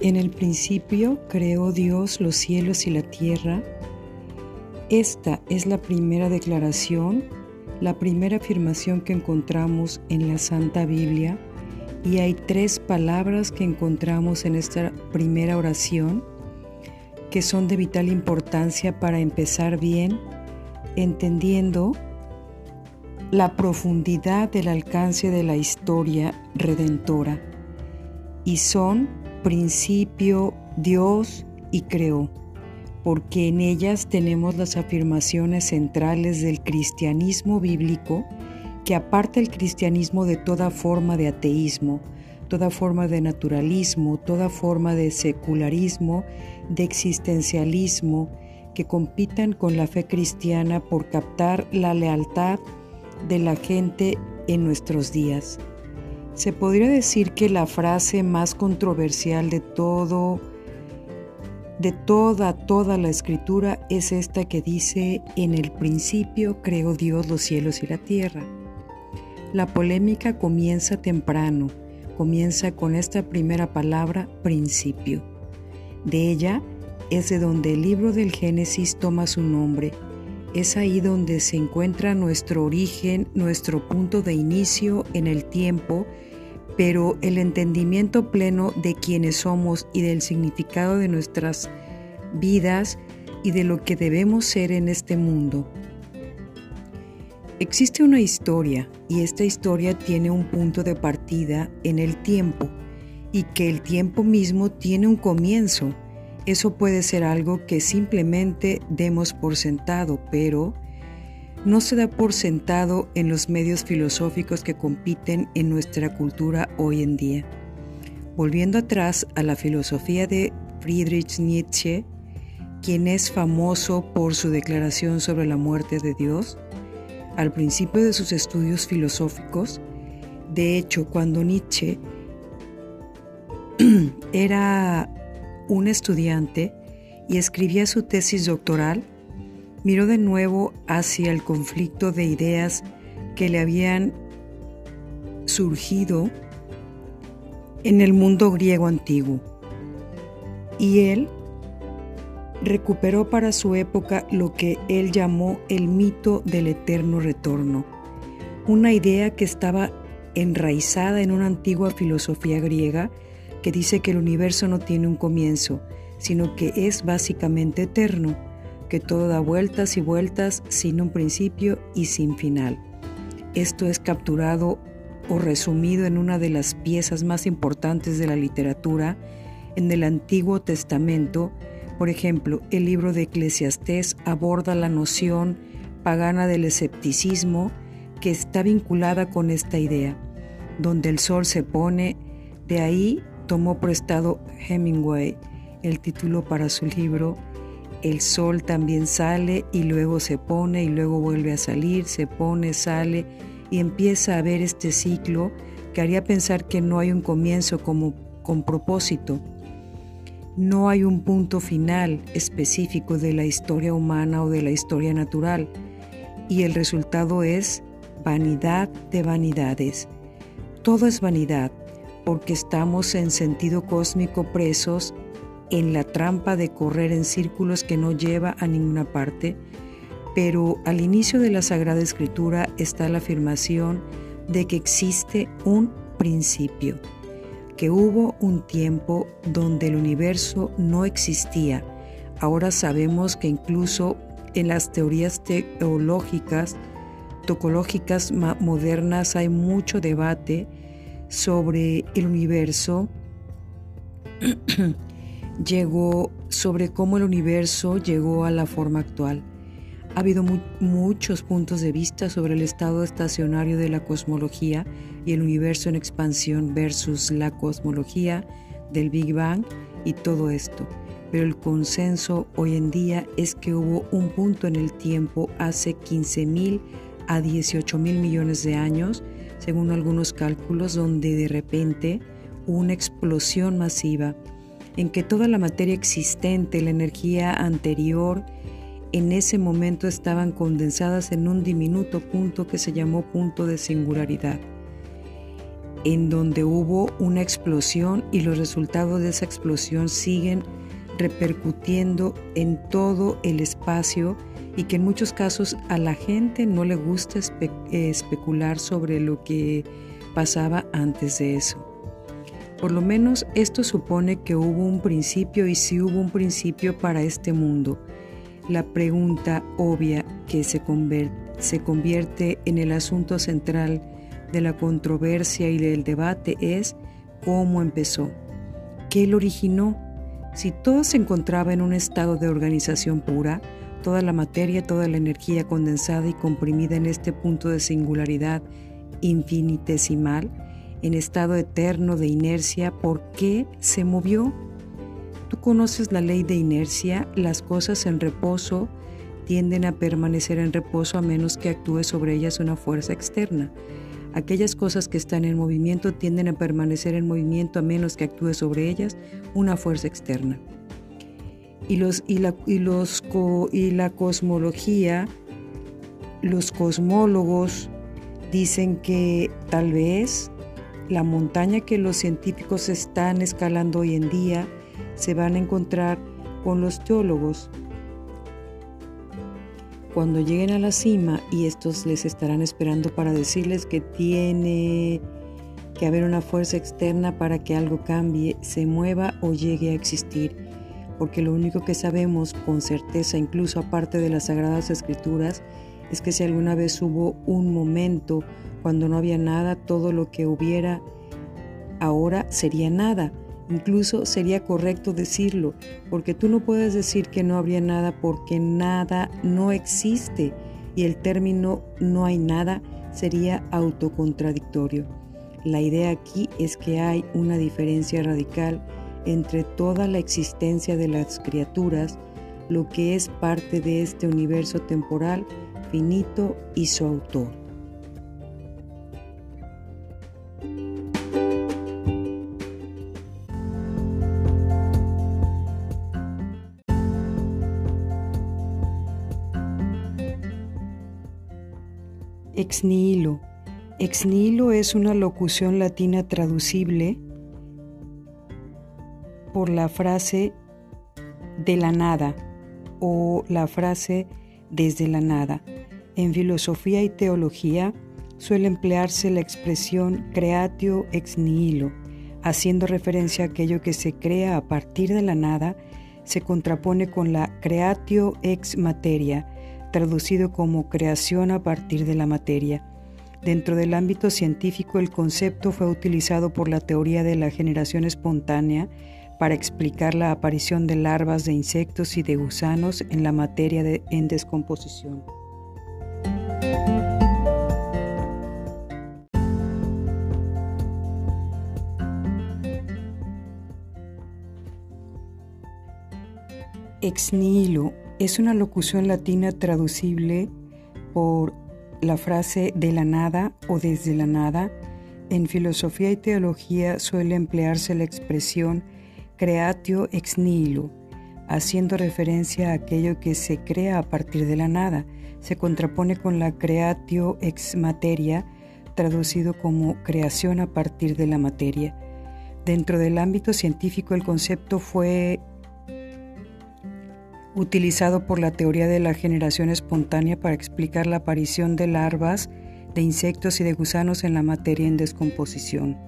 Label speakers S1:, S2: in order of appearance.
S1: En el principio creó Dios los cielos y la tierra. Esta es la primera declaración, la primera afirmación que encontramos en la Santa Biblia y hay tres palabras que encontramos en esta primera oración que son de vital importancia para empezar bien, entendiendo la profundidad del alcance de la historia redentora. Y son principio, Dios y creó, porque en ellas tenemos las afirmaciones centrales del cristianismo bíblico que aparta el cristianismo de toda forma de ateísmo, toda forma de naturalismo, toda forma de secularismo, de existencialismo, que compitan con la fe cristiana por captar la lealtad de la gente en nuestros días. Se podría decir que la frase más controversial de todo, de toda, toda la escritura es esta que dice, en el principio creó Dios los cielos y la tierra. La polémica comienza temprano, comienza con esta primera palabra, principio. De ella es de donde el libro del Génesis toma su nombre. Es ahí donde se encuentra nuestro origen, nuestro punto de inicio en el tiempo pero el entendimiento pleno de quiénes somos y del significado de nuestras vidas y de lo que debemos ser en este mundo. Existe una historia y esta historia tiene un punto de partida en el tiempo y que el tiempo mismo tiene un comienzo. Eso puede ser algo que simplemente demos por sentado, pero no se da por sentado en los medios filosóficos que compiten en nuestra cultura hoy en día. Volviendo atrás a la filosofía de Friedrich Nietzsche, quien es famoso por su declaración sobre la muerte de Dios, al principio de sus estudios filosóficos, de hecho, cuando Nietzsche era un estudiante y escribía su tesis doctoral, miró de nuevo hacia el conflicto de ideas que le habían surgido en el mundo griego antiguo. Y él recuperó para su época lo que él llamó el mito del eterno retorno, una idea que estaba enraizada en una antigua filosofía griega que dice que el universo no tiene un comienzo, sino que es básicamente eterno que todo da vueltas y vueltas sin un principio y sin final. Esto es capturado o resumido en una de las piezas más importantes de la literatura, en el Antiguo Testamento. Por ejemplo, el libro de Eclesiastés aborda la noción pagana del escepticismo que está vinculada con esta idea, donde el sol se pone, de ahí tomó prestado Hemingway el título para su libro el sol también sale y luego se pone y luego vuelve a salir, se pone, sale y empieza a ver este ciclo que haría pensar que no hay un comienzo como con propósito. No hay un punto final específico de la historia humana o de la historia natural y el resultado es vanidad de vanidades. Todo es vanidad porque estamos en sentido cósmico presos en la trampa de correr en círculos que no lleva a ninguna parte, pero al inicio de la Sagrada Escritura está la afirmación de que existe un principio, que hubo un tiempo donde el universo no existía. Ahora sabemos que incluso en las teorías teológicas, tocológicas modernas hay mucho debate sobre el universo llegó sobre cómo el universo llegó a la forma actual. Ha habido muchos puntos de vista sobre el estado estacionario de la cosmología y el universo en expansión versus la cosmología del Big Bang y todo esto. Pero el consenso hoy en día es que hubo un punto en el tiempo hace 15 mil a 18 mil millones de años, según algunos cálculos, donde de repente una explosión masiva en que toda la materia existente, la energía anterior, en ese momento estaban condensadas en un diminuto punto que se llamó punto de singularidad. en donde hubo una explosión y los resultados de esa explosión siguen repercutiendo en todo el espacio y que en muchos casos a la gente no le gusta especular sobre lo que pasaba antes de eso. Por lo menos esto supone que hubo un principio y si hubo un principio para este mundo. La pregunta obvia que se, se convierte en el asunto central de la controversia y del debate es cómo empezó, qué lo originó. Si todo se encontraba en un estado de organización pura, toda la materia, toda la energía condensada y comprimida en este punto de singularidad infinitesimal, en estado eterno de inercia, ¿por qué se movió? Tú conoces la ley de inercia, las cosas en reposo tienden a permanecer en reposo a menos que actúe sobre ellas una fuerza externa. Aquellas cosas que están en movimiento tienden a permanecer en movimiento a menos que actúe sobre ellas una fuerza externa. Y, los, y, la, y, los, y la cosmología, los cosmólogos dicen que tal vez la montaña que los científicos están escalando hoy en día se van a encontrar con los teólogos. Cuando lleguen a la cima y estos les estarán esperando para decirles que tiene que haber una fuerza externa para que algo cambie, se mueva o llegue a existir, porque lo único que sabemos con certeza, incluso aparte de las sagradas escrituras, es que si alguna vez hubo un momento cuando no había nada, todo lo que hubiera ahora sería nada. Incluso sería correcto decirlo, porque tú no puedes decir que no habría nada porque nada no existe y el término no hay nada sería autocontradictorio. La idea aquí es que hay una diferencia radical entre toda la existencia de las criaturas, lo que es parte de este universo temporal finito y su autor. Ex nihilo. Ex nihilo es una locución latina traducible por la frase de la nada o la frase desde la nada. En filosofía y teología suele emplearse la expresión creatio ex nihilo, haciendo referencia a aquello que se crea a partir de la nada, se contrapone con la creatio ex materia, traducido como creación a partir de la materia. Dentro del ámbito científico, el concepto fue utilizado por la teoría de la generación espontánea para explicar la aparición de larvas de insectos y de gusanos en la materia en descomposición. Ex nihilo es una locución latina traducible por la frase de la nada o desde la nada. En filosofía y teología suele emplearse la expresión creatio ex nihilo, haciendo referencia a aquello que se crea a partir de la nada. Se contrapone con la creatio ex materia, traducido como creación a partir de la materia. Dentro del ámbito científico el concepto fue utilizado por la teoría de la generación espontánea para explicar la aparición de larvas, de insectos y de gusanos en la materia en descomposición.